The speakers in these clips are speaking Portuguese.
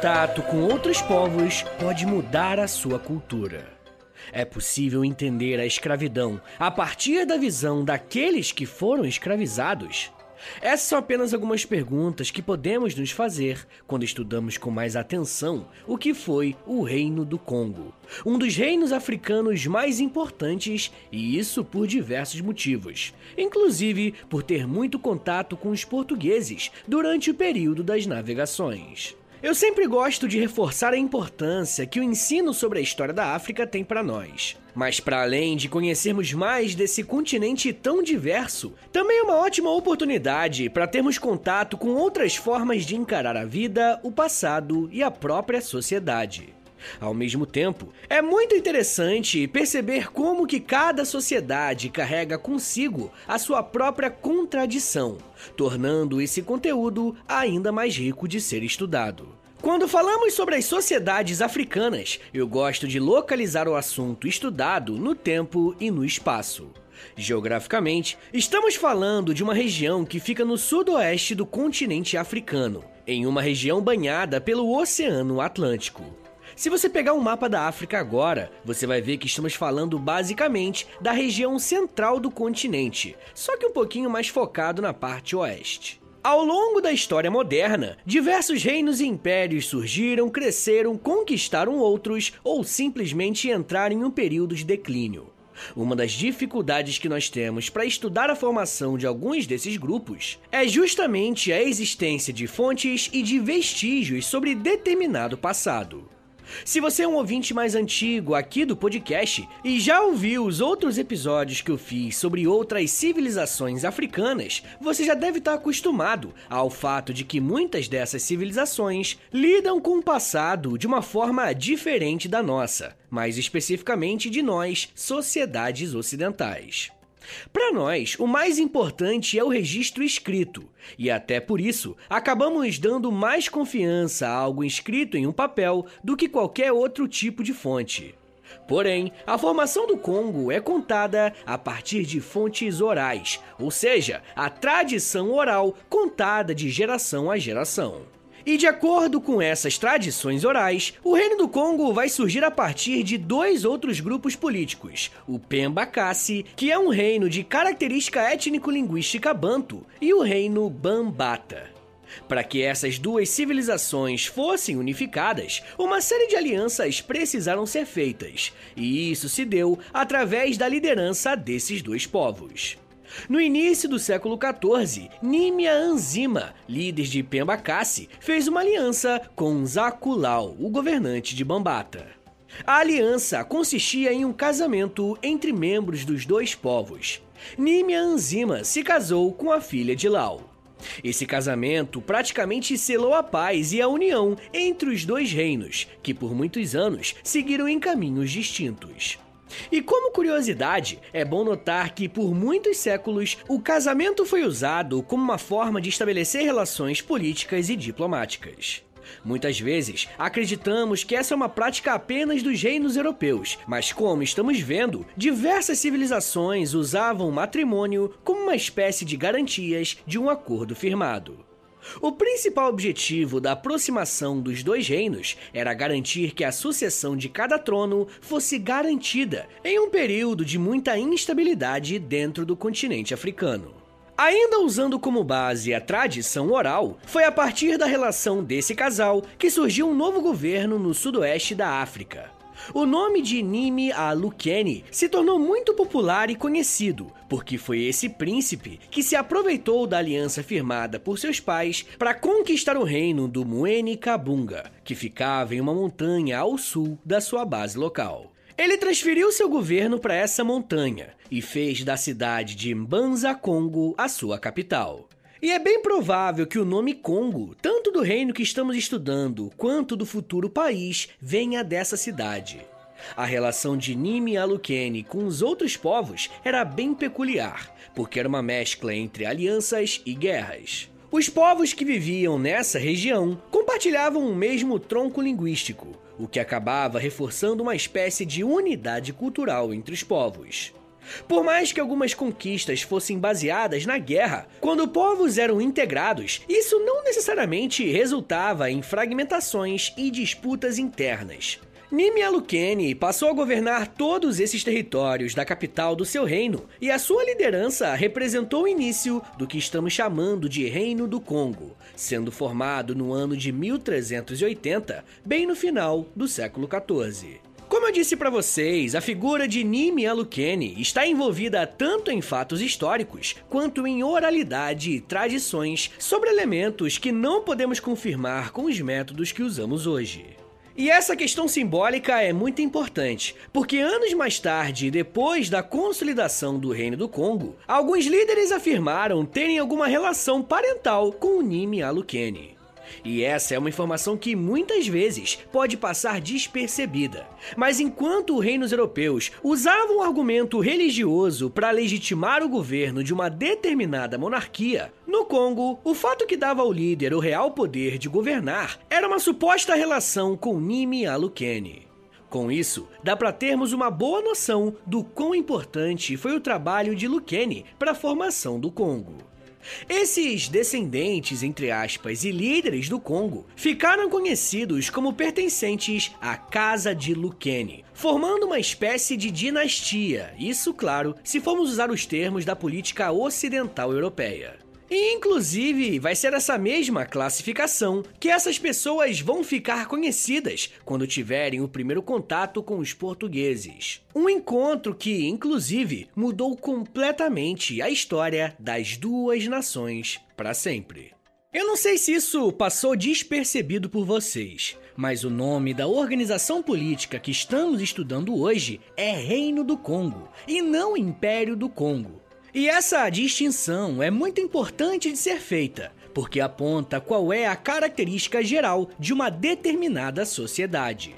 contato com outros povos pode mudar a sua cultura. É possível entender a escravidão a partir da visão daqueles que foram escravizados? Essas são apenas algumas perguntas que podemos nos fazer quando estudamos com mais atenção o que foi o Reino do Congo, um dos reinos africanos mais importantes, e isso por diversos motivos, inclusive por ter muito contato com os portugueses durante o período das navegações. Eu sempre gosto de reforçar a importância que o ensino sobre a história da África tem para nós. Mas para além de conhecermos mais desse continente tão diverso, também é uma ótima oportunidade para termos contato com outras formas de encarar a vida, o passado e a própria sociedade. Ao mesmo tempo, é muito interessante perceber como que cada sociedade carrega consigo a sua própria contradição, tornando esse conteúdo ainda mais rico de ser estudado. Quando falamos sobre as sociedades africanas, eu gosto de localizar o assunto estudado no tempo e no espaço. Geograficamente, estamos falando de uma região que fica no sudoeste do continente africano, em uma região banhada pelo Oceano Atlântico. Se você pegar um mapa da África agora, você vai ver que estamos falando basicamente da região central do continente, só que um pouquinho mais focado na parte oeste. Ao longo da história moderna, diversos reinos e impérios surgiram, cresceram, conquistaram outros ou simplesmente entraram em um período de declínio. Uma das dificuldades que nós temos para estudar a formação de alguns desses grupos é justamente a existência de fontes e de vestígios sobre determinado passado. Se você é um ouvinte mais antigo aqui do podcast e já ouviu os outros episódios que eu fiz sobre outras civilizações africanas, você já deve estar acostumado ao fato de que muitas dessas civilizações lidam com o passado de uma forma diferente da nossa, mais especificamente de nós, sociedades ocidentais. Para nós, o mais importante é o registro escrito, e até por isso acabamos dando mais confiança a algo escrito em um papel do que qualquer outro tipo de fonte. Porém, a formação do Congo é contada a partir de fontes orais, ou seja, a tradição oral contada de geração a geração. E de acordo com essas tradições orais, o Reino do Congo vai surgir a partir de dois outros grupos políticos: o Pemba-Kassi, que é um reino de característica étnico-linguística banto, e o reino Bambata. Para que essas duas civilizações fossem unificadas, uma série de alianças precisaram ser feitas, e isso se deu através da liderança desses dois povos. No início do século XIV, Nimia Anzima, líder de Pembacassi, fez uma aliança com Zaculau, o governante de Bambata. A aliança consistia em um casamento entre membros dos dois povos. Nimia Anzima se casou com a filha de Lau. Esse casamento praticamente selou a paz e a união entre os dois reinos, que por muitos anos seguiram em caminhos distintos. E como curiosidade, é bom notar que por muitos séculos o casamento foi usado como uma forma de estabelecer relações políticas e diplomáticas. Muitas vezes acreditamos que essa é uma prática apenas dos reinos europeus, mas como estamos vendo, diversas civilizações usavam o matrimônio como uma espécie de garantias de um acordo firmado. O principal objetivo da aproximação dos dois reinos era garantir que a sucessão de cada trono fosse garantida em um período de muita instabilidade dentro do continente africano. Ainda usando como base a tradição oral, foi a partir da relação desse casal que surgiu um novo governo no sudoeste da África. O nome de Nimi Alukene se tornou muito popular e conhecido, porque foi esse príncipe que se aproveitou da aliança firmada por seus pais para conquistar o reino do Muene Kabunga, que ficava em uma montanha ao sul da sua base local. Ele transferiu seu governo para essa montanha e fez da cidade de Mbanza Congo a sua capital. E é bem provável que o nome Congo, tanto do reino que estamos estudando quanto do futuro país, venha dessa cidade. A relação de Nimi Alukene com os outros povos era bem peculiar, porque era uma mescla entre alianças e guerras. Os povos que viviam nessa região compartilhavam o mesmo tronco linguístico, o que acabava reforçando uma espécie de unidade cultural entre os povos. Por mais que algumas conquistas fossem baseadas na guerra, quando povos eram integrados, isso não necessariamente resultava em fragmentações e disputas internas. Nimi Alukene passou a governar todos esses territórios da capital do seu reino, e a sua liderança representou o início do que estamos chamando de Reino do Congo, sendo formado no ano de 1380, bem no final do século 14. Como eu disse para vocês, a figura de Nimi Alukene está envolvida tanto em fatos históricos quanto em oralidade e tradições sobre elementos que não podemos confirmar com os métodos que usamos hoje. E essa questão simbólica é muito importante, porque anos mais tarde, depois da consolidação do Reino do Congo, alguns líderes afirmaram terem alguma relação parental com o Nimi Alukene. E essa é uma informação que muitas vezes pode passar despercebida. Mas enquanto reinos europeus usavam o argumento religioso para legitimar o governo de uma determinada monarquia, no Congo, o fato que dava ao líder o real poder de governar era uma suposta relação com Nimi Alukene. Com isso, dá para termos uma boa noção do quão importante foi o trabalho de Lukene para a formação do Congo. Esses descendentes, entre aspas, e líderes do Congo ficaram conhecidos como pertencentes à Casa de Lukene, formando uma espécie de dinastia, isso, claro, se formos usar os termos da política ocidental europeia. E inclusive vai ser essa mesma classificação que essas pessoas vão ficar conhecidas quando tiverem o primeiro contato com os portugueses. Um encontro que, inclusive, mudou completamente a história das duas nações para sempre. Eu não sei se isso passou despercebido por vocês, mas o nome da organização política que estamos estudando hoje é Reino do Congo e não Império do Congo. E essa distinção é muito importante de ser feita, porque aponta qual é a característica geral de uma determinada sociedade.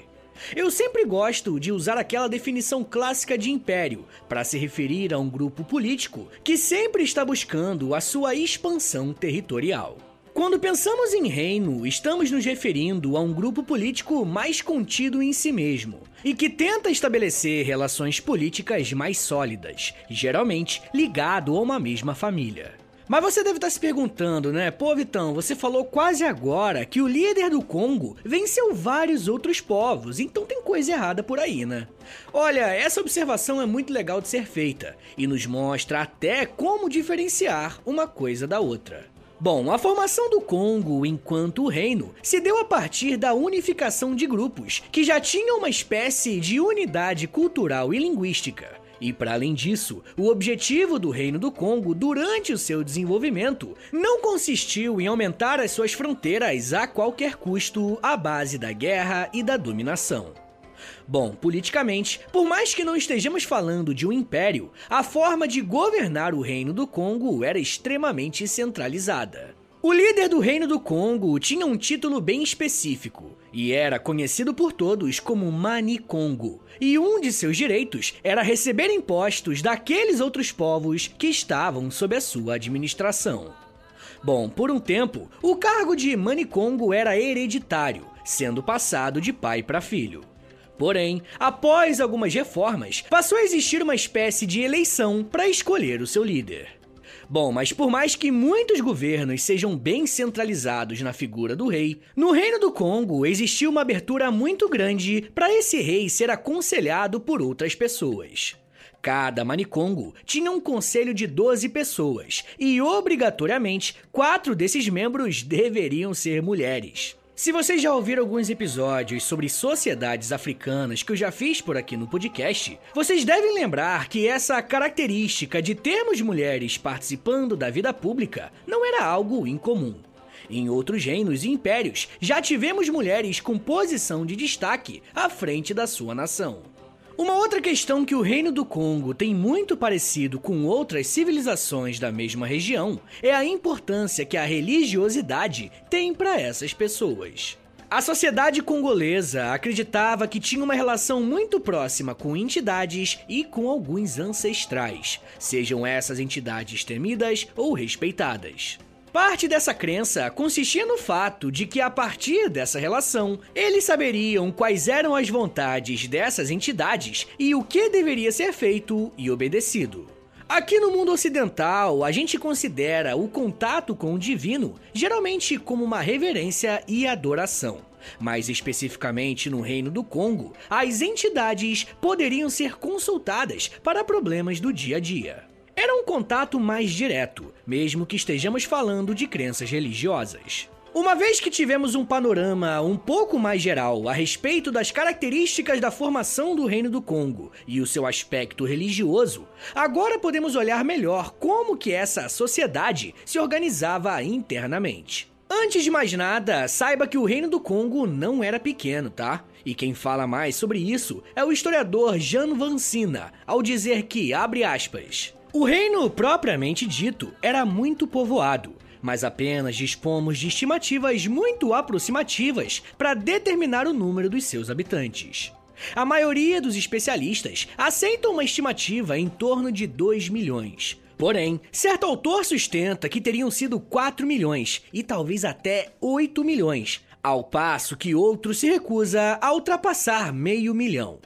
Eu sempre gosto de usar aquela definição clássica de império para se referir a um grupo político que sempre está buscando a sua expansão territorial. Quando pensamos em reino, estamos nos referindo a um grupo político mais contido em si mesmo e que tenta estabelecer relações políticas mais sólidas, geralmente ligado a uma mesma família. Mas você deve estar se perguntando, né? Pô, Vitão, você falou quase agora que o líder do Congo venceu vários outros povos, então tem coisa errada por aí, né? Olha, essa observação é muito legal de ser feita e nos mostra até como diferenciar uma coisa da outra. Bom, a formação do Congo enquanto reino se deu a partir da unificação de grupos que já tinham uma espécie de unidade cultural e linguística. E para além disso, o objetivo do Reino do Congo durante o seu desenvolvimento não consistiu em aumentar as suas fronteiras a qualquer custo à base da guerra e da dominação. Bom, politicamente, por mais que não estejamos falando de um império, a forma de governar o Reino do Congo era extremamente centralizada. O líder do Reino do Congo tinha um título bem específico e era conhecido por todos como Mani Congo, e um de seus direitos era receber impostos daqueles outros povos que estavam sob a sua administração. Bom, por um tempo, o cargo de Mani Congo era hereditário, sendo passado de pai para filho. Porém, após algumas reformas, passou a existir uma espécie de eleição para escolher o seu líder. Bom, mas por mais que muitos governos sejam bem centralizados na figura do rei, no Reino do Congo existiu uma abertura muito grande para esse rei ser aconselhado por outras pessoas. Cada manicongo tinha um conselho de 12 pessoas e, obrigatoriamente, quatro desses membros deveriam ser mulheres. Se vocês já ouviram alguns episódios sobre sociedades africanas que eu já fiz por aqui no podcast, vocês devem lembrar que essa característica de termos mulheres participando da vida pública não era algo incomum. Em outros reinos e impérios, já tivemos mulheres com posição de destaque à frente da sua nação. Uma outra questão que o Reino do Congo tem muito parecido com outras civilizações da mesma região é a importância que a religiosidade tem para essas pessoas. A sociedade congolesa acreditava que tinha uma relação muito próxima com entidades e com alguns ancestrais, sejam essas entidades temidas ou respeitadas. Parte dessa crença consistia no fato de que, a partir dessa relação, eles saberiam quais eram as vontades dessas entidades e o que deveria ser feito e obedecido. Aqui no mundo ocidental, a gente considera o contato com o divino geralmente como uma reverência e adoração. Mais especificamente no Reino do Congo, as entidades poderiam ser consultadas para problemas do dia a dia. Era um contato mais direto, mesmo que estejamos falando de crenças religiosas. Uma vez que tivemos um panorama um pouco mais geral a respeito das características da formação do Reino do Congo e o seu aspecto religioso, agora podemos olhar melhor como que essa sociedade se organizava internamente. Antes de mais nada, saiba que o Reino do Congo não era pequeno, tá? E quem fala mais sobre isso é o historiador Jean Vancina, ao dizer que, abre aspas, o reino propriamente dito era muito povoado, mas apenas dispomos de estimativas muito aproximativas para determinar o número dos seus habitantes. A maioria dos especialistas aceitam uma estimativa em torno de 2 milhões. Porém, certo autor sustenta que teriam sido 4 milhões e talvez até 8 milhões, ao passo que outro se recusa a ultrapassar meio milhão.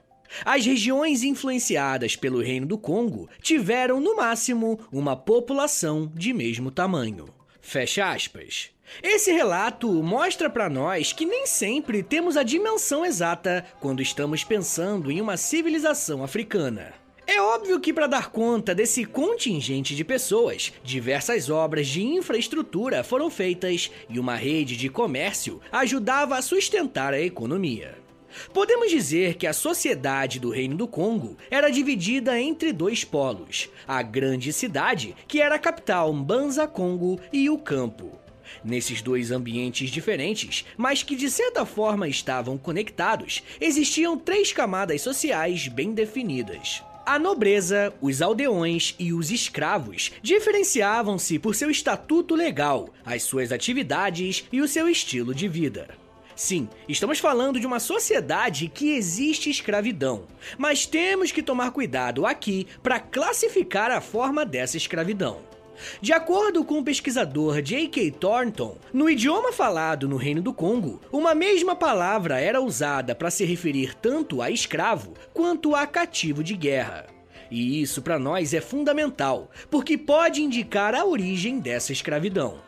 As regiões influenciadas pelo Reino do Congo tiveram, no máximo, uma população de mesmo tamanho. Fecha aspas. Esse relato mostra para nós que nem sempre temos a dimensão exata quando estamos pensando em uma civilização africana. É óbvio que, para dar conta desse contingente de pessoas, diversas obras de infraestrutura foram feitas e uma rede de comércio ajudava a sustentar a economia. Podemos dizer que a sociedade do Reino do Congo era dividida entre dois polos: a grande cidade, que era a capital Mbanza Congo, e o campo. Nesses dois ambientes diferentes, mas que de certa forma estavam conectados, existiam três camadas sociais bem definidas. A nobreza, os aldeões e os escravos diferenciavam-se por seu estatuto legal, as suas atividades e o seu estilo de vida. Sim, estamos falando de uma sociedade que existe escravidão, mas temos que tomar cuidado aqui para classificar a forma dessa escravidão. De acordo com o pesquisador J.K. Thornton, no idioma falado no Reino do Congo, uma mesma palavra era usada para se referir tanto a escravo quanto a cativo de guerra. E isso para nós é fundamental, porque pode indicar a origem dessa escravidão.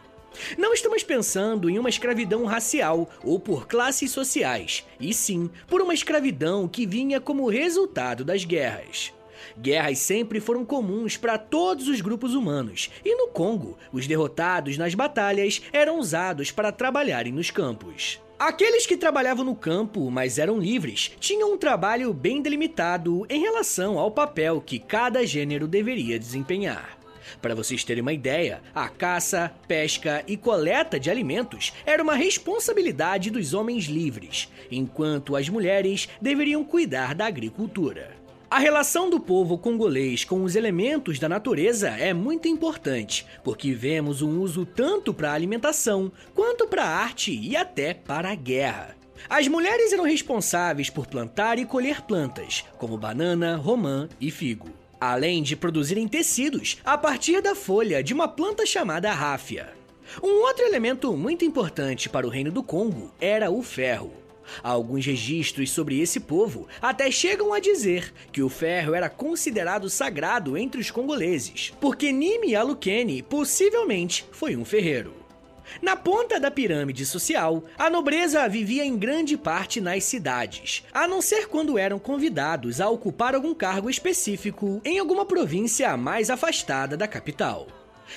Não estamos pensando em uma escravidão racial ou por classes sociais, e sim por uma escravidão que vinha como resultado das guerras. Guerras sempre foram comuns para todos os grupos humanos, e no Congo, os derrotados nas batalhas eram usados para trabalharem nos campos. Aqueles que trabalhavam no campo, mas eram livres, tinham um trabalho bem delimitado em relação ao papel que cada gênero deveria desempenhar. Para vocês terem uma ideia, a caça, pesca e coleta de alimentos era uma responsabilidade dos homens livres, enquanto as mulheres deveriam cuidar da agricultura. A relação do povo congolês com os elementos da natureza é muito importante, porque vemos um uso tanto para a alimentação quanto para a arte e até para a guerra. As mulheres eram responsáveis por plantar e colher plantas, como banana, romã e figo além de produzirem tecidos a partir da folha de uma planta chamada ráfia. Um outro elemento muito importante para o reino do Congo era o ferro. Alguns registros sobre esse povo até chegam a dizer que o ferro era considerado sagrado entre os congoleses, porque Nimi Alukene possivelmente foi um ferreiro. Na ponta da pirâmide social, a nobreza vivia em grande parte nas cidades, a não ser quando eram convidados a ocupar algum cargo específico em alguma província mais afastada da capital.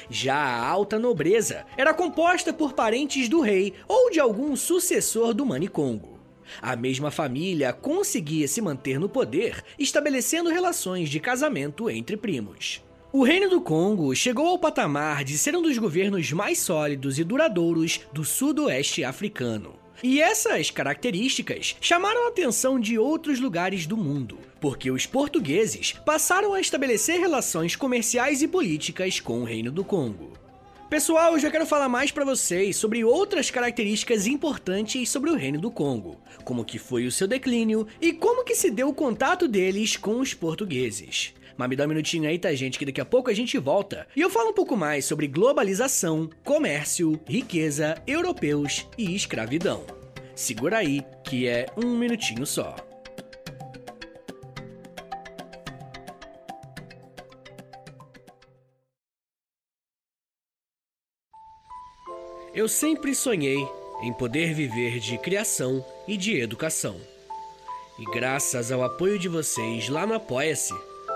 Já a alta nobreza era composta por parentes do rei ou de algum sucessor do Manicongo. A mesma família conseguia se manter no poder, estabelecendo relações de casamento entre primos. O Reino do Congo chegou ao patamar de ser um dos governos mais sólidos e duradouros do sudoeste africano. E essas características chamaram a atenção de outros lugares do mundo, porque os portugueses passaram a estabelecer relações comerciais e políticas com o Reino do Congo. Pessoal, eu já quero falar mais para vocês sobre outras características importantes sobre o Reino do Congo, como que foi o seu declínio e como que se deu o contato deles com os portugueses. Mas me dá um minutinho aí, tá, gente? Que daqui a pouco a gente volta. E eu falo um pouco mais sobre globalização, comércio, riqueza, europeus e escravidão. Segura aí, que é um minutinho só. Eu sempre sonhei em poder viver de criação e de educação. E graças ao apoio de vocês lá no Apoia-se,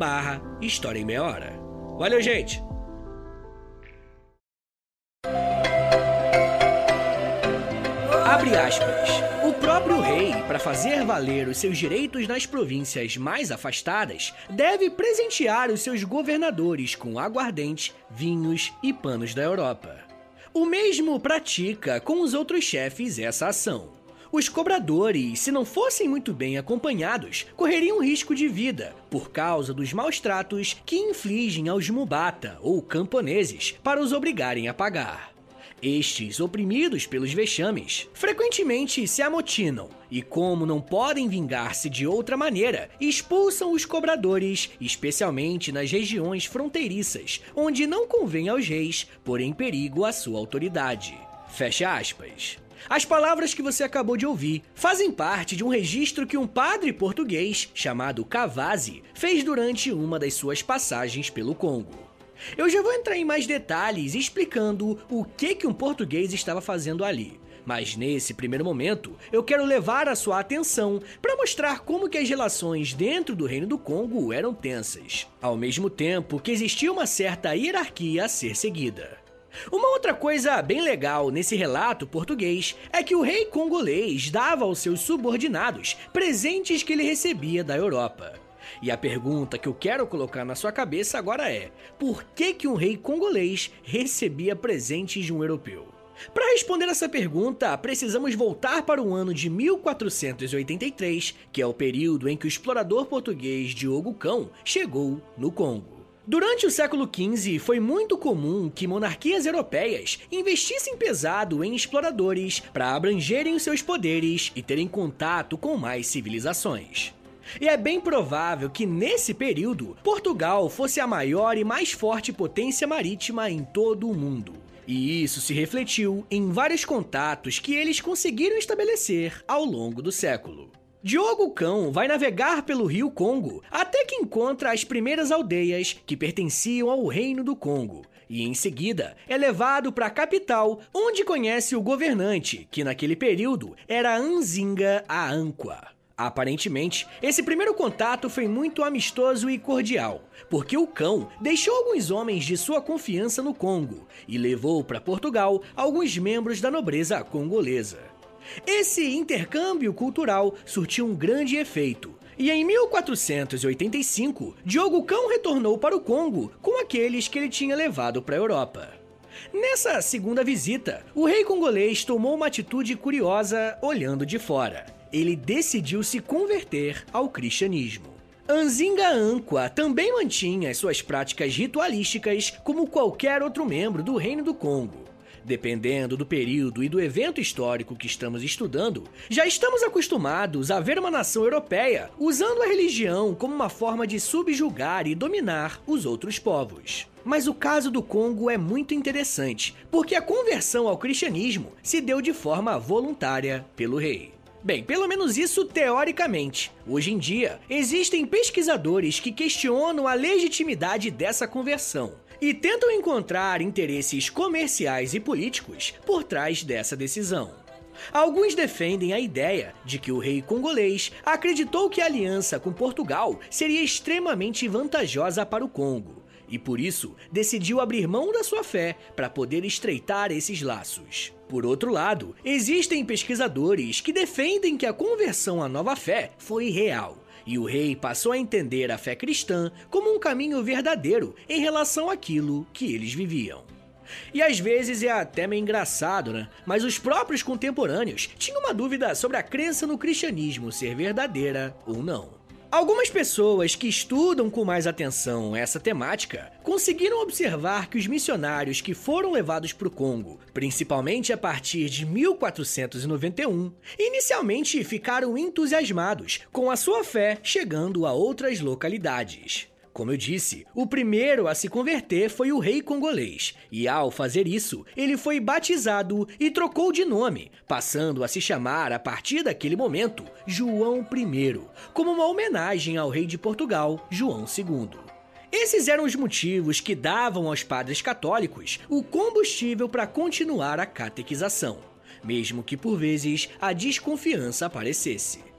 barra História em Meia Hora. Valeu, gente! Abre aspas. O próprio rei, para fazer valer os seus direitos nas províncias mais afastadas, deve presentear os seus governadores com aguardente, vinhos e panos da Europa. O mesmo pratica com os outros chefes essa ação. Os cobradores, se não fossem muito bem acompanhados, correriam risco de vida por causa dos maus tratos que infligem aos mubata ou camponeses para os obrigarem a pagar. Estes, oprimidos pelos vexames, frequentemente se amotinam e, como não podem vingar-se de outra maneira, expulsam os cobradores, especialmente nas regiões fronteiriças, onde não convém aos reis pôr em perigo a sua autoridade. Fecha aspas. As palavras que você acabou de ouvir fazem parte de um registro que um padre português chamado Cavazzi fez durante uma das suas passagens pelo Congo. Eu já vou entrar em mais detalhes explicando o que que um português estava fazendo ali. Mas nesse primeiro momento, eu quero levar a sua atenção para mostrar como que as relações dentro do Reino do Congo eram tensas, ao mesmo tempo que existia uma certa hierarquia a ser seguida. Uma outra coisa bem legal nesse relato português é que o rei congolês dava aos seus subordinados presentes que ele recebia da Europa. E a pergunta que eu quero colocar na sua cabeça agora é: por que, que um rei congolês recebia presentes de um europeu? Para responder essa pergunta, precisamos voltar para o ano de 1483, que é o período em que o explorador português Diogo Cão chegou no Congo. Durante o século XV, foi muito comum que monarquias europeias investissem pesado em exploradores para abrangerem os seus poderes e terem contato com mais civilizações. E é bem provável que nesse período Portugal fosse a maior e mais forte potência marítima em todo o mundo. E isso se refletiu em vários contatos que eles conseguiram estabelecer ao longo do século. Diogo Cão vai navegar pelo rio Congo até que encontra as primeiras aldeias que pertenciam ao Reino do Congo. E em seguida é levado para a capital, onde conhece o governante, que naquele período era Anzinga a Anqua. Aparentemente, esse primeiro contato foi muito amistoso e cordial, porque o cão deixou alguns homens de sua confiança no Congo e levou para Portugal alguns membros da nobreza congolesa. Esse intercâmbio cultural surtiu um grande efeito. E em 1485, Diogo Cão retornou para o Congo com aqueles que ele tinha levado para a Europa. Nessa segunda visita, o rei congolês tomou uma atitude curiosa olhando de fora ele decidiu se converter ao cristianismo. Anzinga Anqua também mantinha suas práticas ritualísticas como qualquer outro membro do Reino do Congo. Dependendo do período e do evento histórico que estamos estudando, já estamos acostumados a ver uma nação europeia usando a religião como uma forma de subjugar e dominar os outros povos. Mas o caso do Congo é muito interessante, porque a conversão ao cristianismo se deu de forma voluntária pelo rei. Bem, pelo menos isso teoricamente. Hoje em dia, existem pesquisadores que questionam a legitimidade dessa conversão e tentam encontrar interesses comerciais e políticos por trás dessa decisão. Alguns defendem a ideia de que o rei congolês acreditou que a aliança com Portugal seria extremamente vantajosa para o Congo e por isso decidiu abrir mão da sua fé para poder estreitar esses laços. Por outro lado, existem pesquisadores que defendem que a conversão à nova fé foi real. E o rei passou a entender a fé cristã como um caminho verdadeiro em relação àquilo que eles viviam. E às vezes é até meio engraçado, né? Mas os próprios contemporâneos tinham uma dúvida sobre a crença no cristianismo ser verdadeira ou não. Algumas pessoas que estudam com mais atenção essa temática conseguiram observar que os missionários que foram levados para o Congo, principalmente a partir de 1491, inicialmente ficaram entusiasmados com a sua fé chegando a outras localidades. Como eu disse, o primeiro a se converter foi o rei congolês, e ao fazer isso, ele foi batizado e trocou de nome, passando a se chamar a partir daquele momento João I, como uma homenagem ao rei de Portugal, João II. Esses eram os motivos que davam aos padres católicos o combustível para continuar a catequização, mesmo que por vezes a desconfiança aparecesse.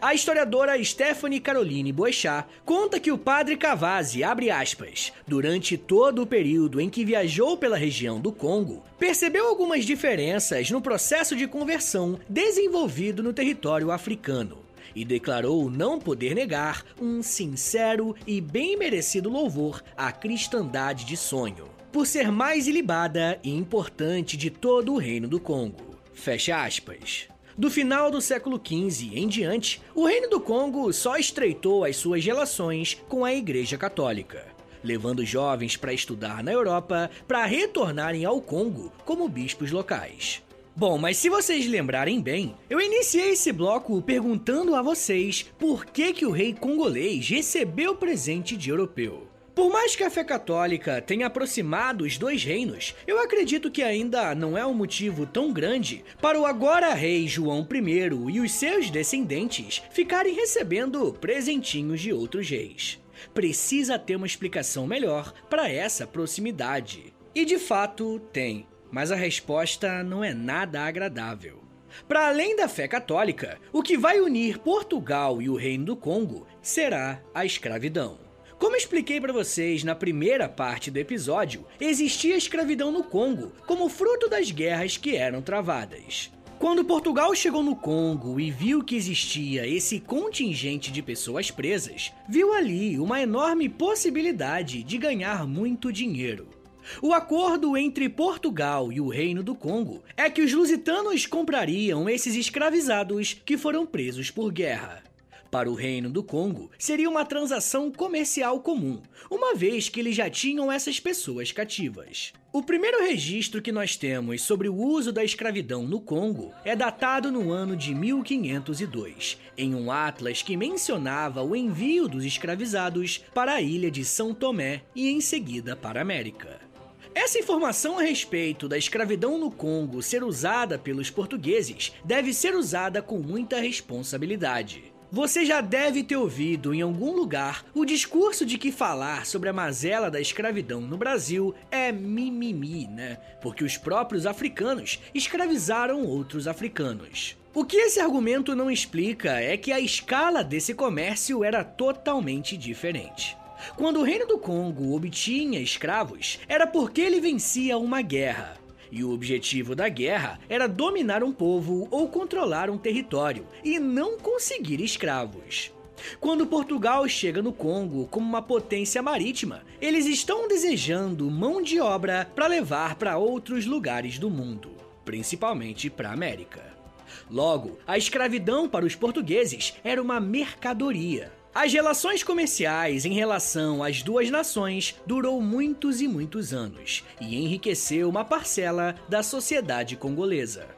A historiadora Stephanie Caroline Boechat conta que o padre Cavazzi, abre aspas, durante todo o período em que viajou pela região do Congo, percebeu algumas diferenças no processo de conversão desenvolvido no território africano e declarou não poder negar um sincero e bem merecido louvor à cristandade de sonho, por ser mais ilibada e importante de todo o reino do Congo. Fecha aspas. Do final do século XV em diante, o Reino do Congo só estreitou as suas relações com a Igreja Católica, levando jovens para estudar na Europa para retornarem ao Congo como bispos locais. Bom, mas se vocês lembrarem bem, eu iniciei esse bloco perguntando a vocês por que, que o rei congolês recebeu presente de europeu. Por mais que a fé católica tenha aproximado os dois reinos, eu acredito que ainda não é um motivo tão grande para o agora rei João I e os seus descendentes ficarem recebendo presentinhos de outros reis. Precisa ter uma explicação melhor para essa proximidade. E de fato tem, mas a resposta não é nada agradável. Para além da fé católica, o que vai unir Portugal e o Reino do Congo será a escravidão. Como expliquei para vocês na primeira parte do episódio, existia escravidão no Congo como fruto das guerras que eram travadas. Quando Portugal chegou no Congo e viu que existia esse contingente de pessoas presas, viu ali uma enorme possibilidade de ganhar muito dinheiro. O acordo entre Portugal e o Reino do Congo é que os lusitanos comprariam esses escravizados que foram presos por guerra. Para o Reino do Congo, seria uma transação comercial comum, uma vez que eles já tinham essas pessoas cativas. O primeiro registro que nós temos sobre o uso da escravidão no Congo é datado no ano de 1502, em um atlas que mencionava o envio dos escravizados para a ilha de São Tomé e em seguida para a América. Essa informação a respeito da escravidão no Congo ser usada pelos portugueses deve ser usada com muita responsabilidade. Você já deve ter ouvido em algum lugar o discurso de que falar sobre a mazela da escravidão no Brasil é mimimi, né? Porque os próprios africanos escravizaram outros africanos. O que esse argumento não explica é que a escala desse comércio era totalmente diferente. Quando o Reino do Congo obtinha escravos, era porque ele vencia uma guerra. E o objetivo da guerra era dominar um povo ou controlar um território e não conseguir escravos. Quando Portugal chega no Congo como uma potência marítima, eles estão desejando mão de obra para levar para outros lugares do mundo, principalmente para a América. Logo, a escravidão para os portugueses era uma mercadoria. As relações comerciais em relação às duas nações durou muitos e muitos anos e enriqueceu uma parcela da sociedade congolesa.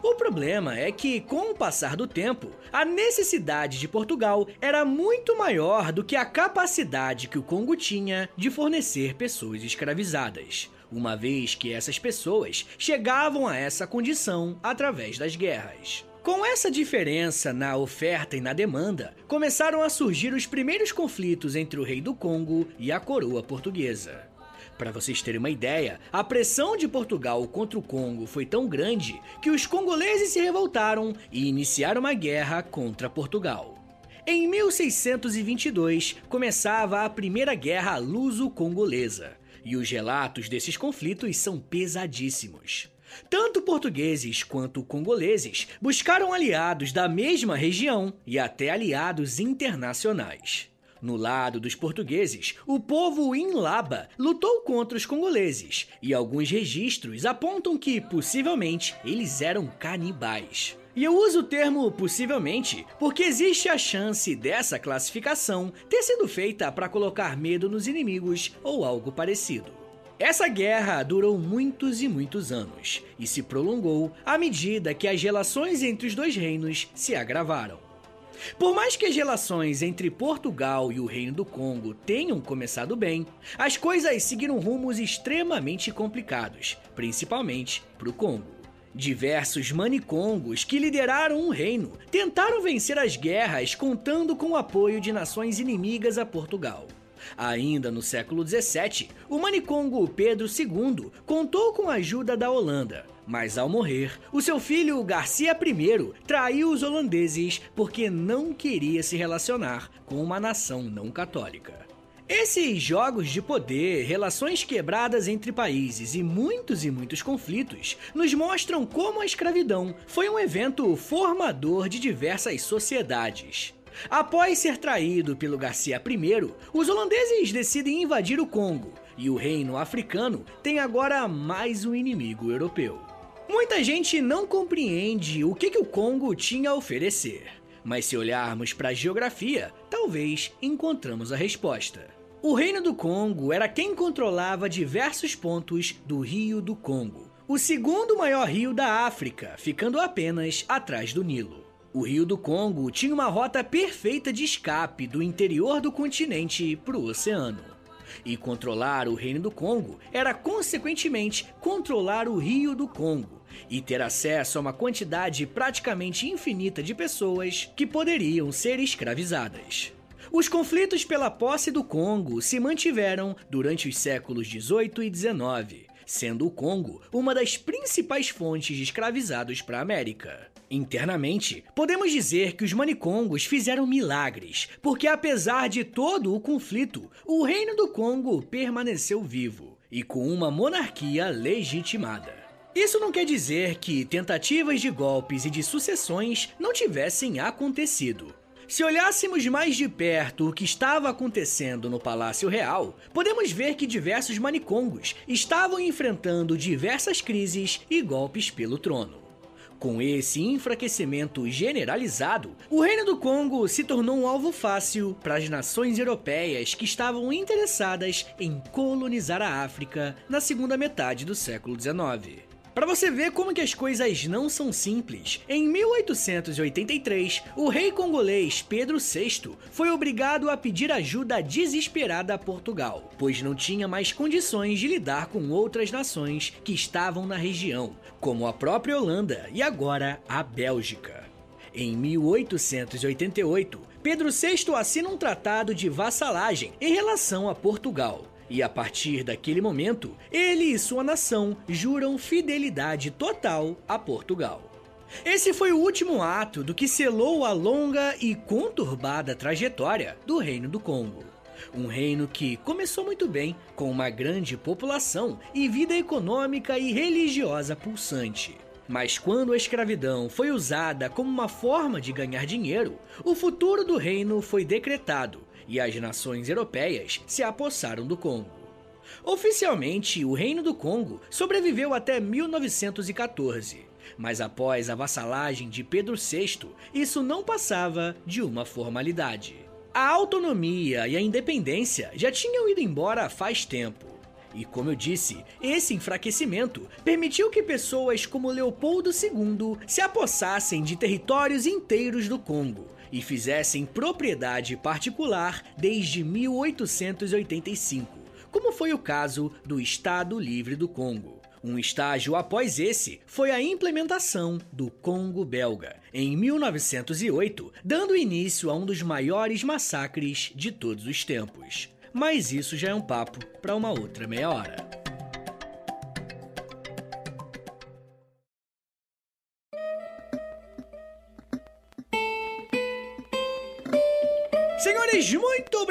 O problema é que, com o passar do tempo, a necessidade de Portugal era muito maior do que a capacidade que o Congo tinha de fornecer pessoas escravizadas, uma vez que essas pessoas chegavam a essa condição através das guerras. Com essa diferença na oferta e na demanda, começaram a surgir os primeiros conflitos entre o rei do Congo e a coroa portuguesa. Para vocês terem uma ideia, a pressão de Portugal contra o Congo foi tão grande que os congoleses se revoltaram e iniciaram uma guerra contra Portugal. Em 1622, começava a Primeira Guerra Luso-Congolesa, e os relatos desses conflitos são pesadíssimos. Tanto portugueses quanto congoleses buscaram aliados da mesma região e até aliados internacionais. No lado dos portugueses, o povo Inlaba lutou contra os congoleses, e alguns registros apontam que, possivelmente, eles eram canibais. E eu uso o termo possivelmente porque existe a chance dessa classificação ter sido feita para colocar medo nos inimigos ou algo parecido. Essa guerra durou muitos e muitos anos e se prolongou à medida que as relações entre os dois reinos se agravaram. Por mais que as relações entre Portugal e o Reino do Congo tenham começado bem, as coisas seguiram rumos extremamente complicados, principalmente para o Congo. Diversos manicongos que lideraram o reino tentaram vencer as guerras contando com o apoio de nações inimigas a Portugal. Ainda no século 17, o manicongo Pedro II contou com a ajuda da Holanda, mas ao morrer, o seu filho Garcia I traiu os holandeses porque não queria se relacionar com uma nação não católica. Esses jogos de poder, relações quebradas entre países e muitos e muitos conflitos nos mostram como a escravidão foi um evento formador de diversas sociedades. Após ser traído pelo Garcia I, os holandeses decidem invadir o Congo e o reino africano tem agora mais um inimigo europeu. Muita gente não compreende o que, que o Congo tinha a oferecer, mas se olharmos para a geografia, talvez encontramos a resposta. O Reino do Congo era quem controlava diversos pontos do Rio do Congo, o segundo maior rio da África, ficando apenas atrás do Nilo. O Rio do Congo tinha uma rota perfeita de escape do interior do continente para o oceano. E controlar o Reino do Congo era, consequentemente, controlar o Rio do Congo e ter acesso a uma quantidade praticamente infinita de pessoas que poderiam ser escravizadas. Os conflitos pela posse do Congo se mantiveram durante os séculos 18 e 19, sendo o Congo uma das principais fontes de escravizados para a América. Internamente, podemos dizer que os manicongos fizeram milagres, porque apesar de todo o conflito, o Reino do Congo permaneceu vivo e com uma monarquia legitimada. Isso não quer dizer que tentativas de golpes e de sucessões não tivessem acontecido. Se olhássemos mais de perto o que estava acontecendo no Palácio Real, podemos ver que diversos manicongos estavam enfrentando diversas crises e golpes pelo trono. Com esse enfraquecimento generalizado, o Reino do Congo se tornou um alvo fácil para as nações europeias que estavam interessadas em colonizar a África na segunda metade do século XIX. Para você ver como que as coisas não são simples, em 1883, o rei congolês Pedro VI foi obrigado a pedir ajuda desesperada a Portugal, pois não tinha mais condições de lidar com outras nações que estavam na região, como a própria Holanda e agora a Bélgica. Em 1888, Pedro VI assina um tratado de vassalagem em relação a Portugal, e a partir daquele momento, ele e sua nação juram fidelidade total a Portugal. Esse foi o último ato do que selou a longa e conturbada trajetória do Reino do Congo. Um reino que começou muito bem, com uma grande população e vida econômica e religiosa pulsante. Mas quando a escravidão foi usada como uma forma de ganhar dinheiro, o futuro do reino foi decretado e as nações europeias se apossaram do Congo. Oficialmente, o Reino do Congo sobreviveu até 1914, mas após a vassalagem de Pedro VI, isso não passava de uma formalidade. A autonomia e a independência já tinham ido embora faz tempo. E como eu disse, esse enfraquecimento permitiu que pessoas como Leopoldo II se apossassem de territórios inteiros do Congo e fizessem propriedade particular desde 1885, como foi o caso do Estado Livre do Congo. Um estágio após esse foi a implementação do Congo belga, em 1908, dando início a um dos maiores massacres de todos os tempos. Mas isso já é um papo para uma outra meia hora.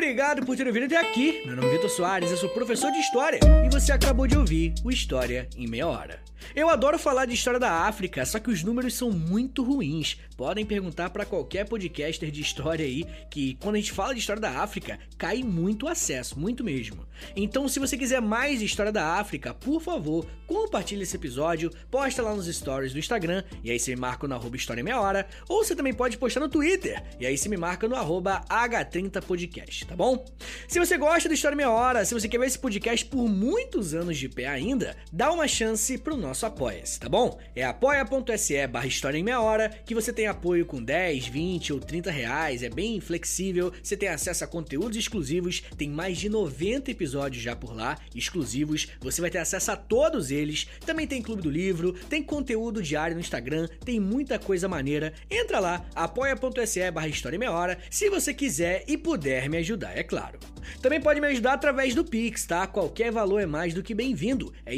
Obrigado por terem vindo até aqui. Meu nome é Vitor Soares, eu sou professor de História e você acabou de ouvir o História em Meia Hora. Eu adoro falar de história da África, só que os números são muito ruins. Podem perguntar para qualquer podcaster de história aí que quando a gente fala de história da África, cai muito acesso, muito mesmo. Então, se você quiser mais história da África, por favor, compartilhe esse episódio, posta lá nos stories do Instagram, e aí você me marca no arroba História Meia Hora, ou você também pode postar no Twitter, e aí você me marca no arroba H30podcast, tá bom? Se você gosta do História Meia Hora, se você quer ver esse podcast por muitos anos de pé ainda, dá uma chance pro nosso apoia-se, tá bom? É apoia.se barra História em Meia Hora, que você tem apoio com 10, 20 ou 30 reais, é bem flexível, você tem acesso a conteúdos exclusivos, tem mais de 90 episódios já por lá, exclusivos, você vai ter acesso a todos eles, também tem Clube do Livro, tem conteúdo diário no Instagram, tem muita coisa maneira, entra lá, apoia.se barra História em Meia Hora, se você quiser e puder me ajudar, é claro. Também pode me ajudar através do Pix, tá? Qualquer valor é mais do que bem-vindo, é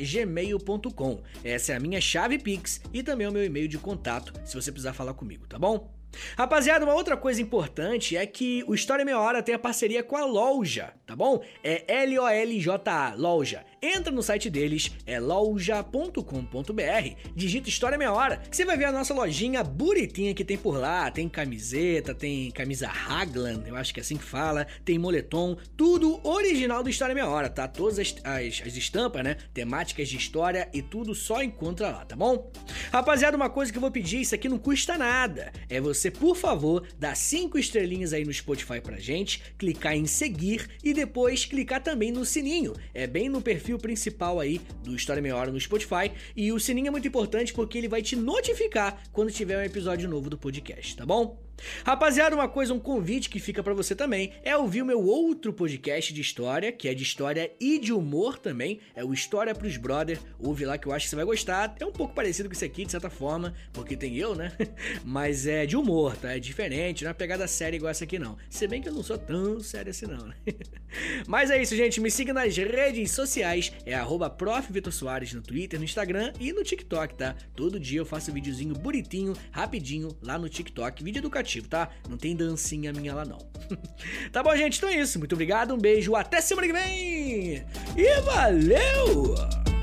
historiaemmeiahora.gmail.com, essa é a minha chave Pix e também o meu e-mail de contato, se você precisar falar comigo, tá bom? Rapaziada, uma outra coisa importante é que o História Meia Hora tem a parceria com a Loja, tá bom? É L-O-L-J-A, Loja. Entra no site deles, é loja.com.br, digita História Meia Hora, que você vai ver a nossa lojinha bonitinha que tem por lá. Tem camiseta, tem camisa Raglan, eu acho que é assim que fala, tem moletom, tudo original do História Meia Hora, tá? Todas as, as, as estampas, né? Temáticas de história e tudo só encontra lá, tá bom? Rapaziada, uma coisa que eu vou pedir, isso aqui não custa nada, é você, por favor, dar cinco estrelinhas aí no Spotify pra gente, clicar em seguir e depois clicar também no sininho. É bem no perfil perfil principal aí do História Meia Hora no Spotify. E o sininho é muito importante porque ele vai te notificar quando tiver um episódio novo do podcast, tá bom? Rapaziada, uma coisa, um convite que fica para você também é ouvir o meu outro podcast de história, que é de história e de humor também, é o História pros Brother. Ouve lá que eu acho que você vai gostar. É um pouco parecido com esse aqui, de certa forma, porque tem eu, né? Mas é de humor, tá? É diferente, não é pegada séria igual essa aqui não. Se bem que eu não sou tão sério assim não, né? Mas é isso, gente. Me siga nas redes sociais, é arroba no Twitter, no Instagram e no TikTok, tá? Todo dia eu faço um videozinho bonitinho, rapidinho, lá no TikTok, vídeo educativo tá? Não tem dancinha minha lá, não. tá bom, gente? Então é isso. Muito obrigado, um beijo, até semana que vem! E valeu!